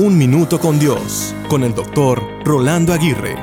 Un Minuto con Dios, con el doctor Rolando Aguirre.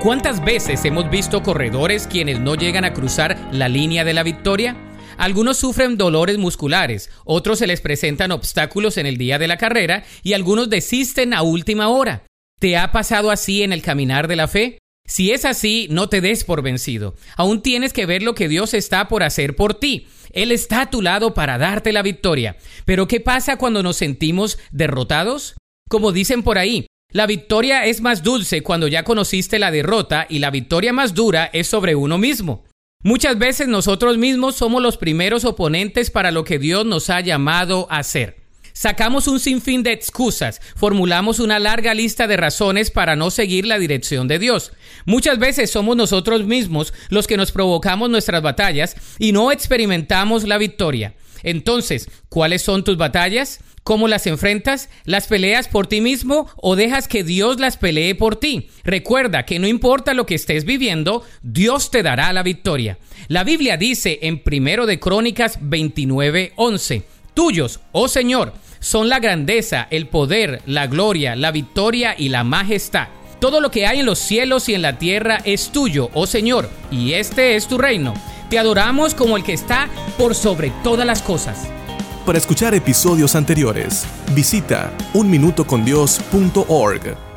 ¿Cuántas veces hemos visto corredores quienes no llegan a cruzar la línea de la victoria? Algunos sufren dolores musculares, otros se les presentan obstáculos en el día de la carrera y algunos desisten a última hora. ¿Te ha pasado así en el caminar de la fe? Si es así, no te des por vencido. Aún tienes que ver lo que Dios está por hacer por ti. Él está a tu lado para darte la victoria. Pero ¿qué pasa cuando nos sentimos derrotados? Como dicen por ahí, la victoria es más dulce cuando ya conociste la derrota y la victoria más dura es sobre uno mismo. Muchas veces nosotros mismos somos los primeros oponentes para lo que Dios nos ha llamado a hacer. Sacamos un sinfín de excusas, formulamos una larga lista de razones para no seguir la dirección de Dios. Muchas veces somos nosotros mismos los que nos provocamos nuestras batallas y no experimentamos la victoria. Entonces, ¿cuáles son tus batallas? ¿Cómo las enfrentas? ¿Las peleas por ti mismo o dejas que Dios las pelee por ti? Recuerda que no importa lo que estés viviendo, Dios te dará la victoria. La Biblia dice en primero de Crónicas 29:11, tuyos, oh Señor, son la grandeza, el poder, la gloria, la victoria y la majestad. Todo lo que hay en los cielos y en la tierra es tuyo, oh Señor, y este es tu reino. Te adoramos como el que está por sobre todas las cosas. Para escuchar episodios anteriores, visita unminutocondios.org.